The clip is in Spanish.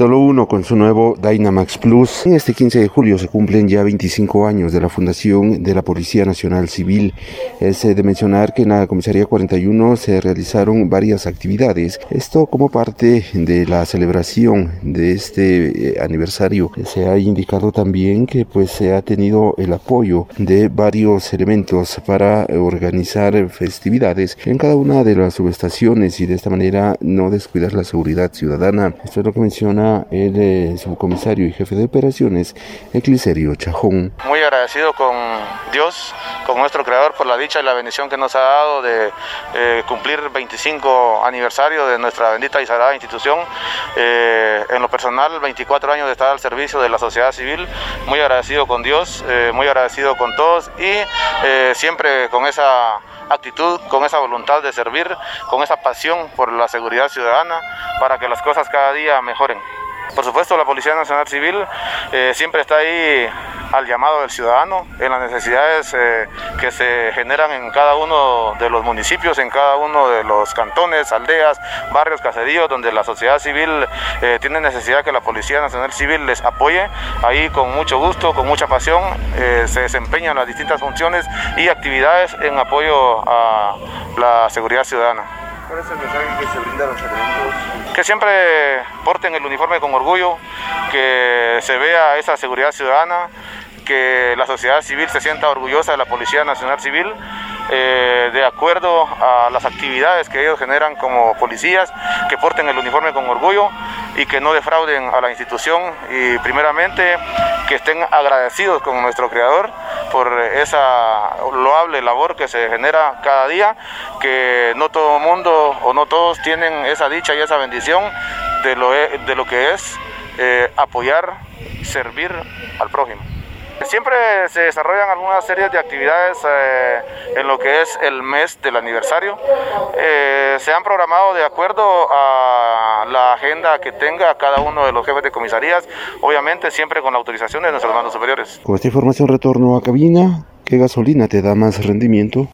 Solo uno con su nuevo Dynamax Plus. En este 15 de julio se cumplen ya 25 años de la fundación de la Policía Nacional Civil. Es de mencionar que en la Comisaría 41 se realizaron varias actividades. Esto como parte de la celebración de este eh, aniversario. Se ha indicado también que pues se ha tenido el apoyo de varios elementos para organizar festividades en cada una de las subestaciones y de esta manera no descuidar la seguridad ciudadana. Esto es lo que menciona el eh, subcomisario y jefe de operaciones, Ecliserio Chajón. Muy agradecido con Dios, con nuestro Creador, por la dicha y la bendición que nos ha dado de eh, cumplir 25 aniversario de nuestra bendita y sagrada institución. Eh, en lo personal, 24 años de estar al servicio de la sociedad civil. Muy agradecido con Dios, muy agradecido con todos y siempre con esa actitud, con esa voluntad de servir, con esa pasión por la seguridad ciudadana para que las cosas cada día mejoren. Por supuesto, la Policía Nacional Civil eh, siempre está ahí al llamado del ciudadano, en las necesidades eh, que se generan en cada uno de los municipios, en cada uno de los cantones, aldeas, barrios, caseríos, donde la sociedad civil eh, tiene necesidad que la Policía Nacional Civil les apoye. Ahí con mucho gusto, con mucha pasión, se desempeñan las distintas funciones y actividades en apoyo a la seguridad ciudadana. ¿Cuál es el mensaje que se brinda a los elementos? Que siempre porten el uniforme con orgullo, que se vea esa seguridad ciudadana, que la sociedad civil se sienta orgullosa de la Policía Nacional Civil eh, de acuerdo a las actividades que ellos generan como policías, que porten el uniforme con orgullo y que no defrauden a la institución y primeramente que estén agradecidos con nuestro creador por esa labor que se genera cada día, que no todo el mundo o no todos tienen esa dicha y esa bendición de lo, e, de lo que es eh, apoyar, servir al prójimo. Siempre se desarrollan algunas series de actividades eh, en lo que es el mes del aniversario. Eh, se han programado de acuerdo a la agenda que tenga cada uno de los jefes de comisarías, obviamente siempre con la autorización de nuestros mandos superiores. Con esta información retorno a cabina. ¿Qué gasolina te da más rendimiento?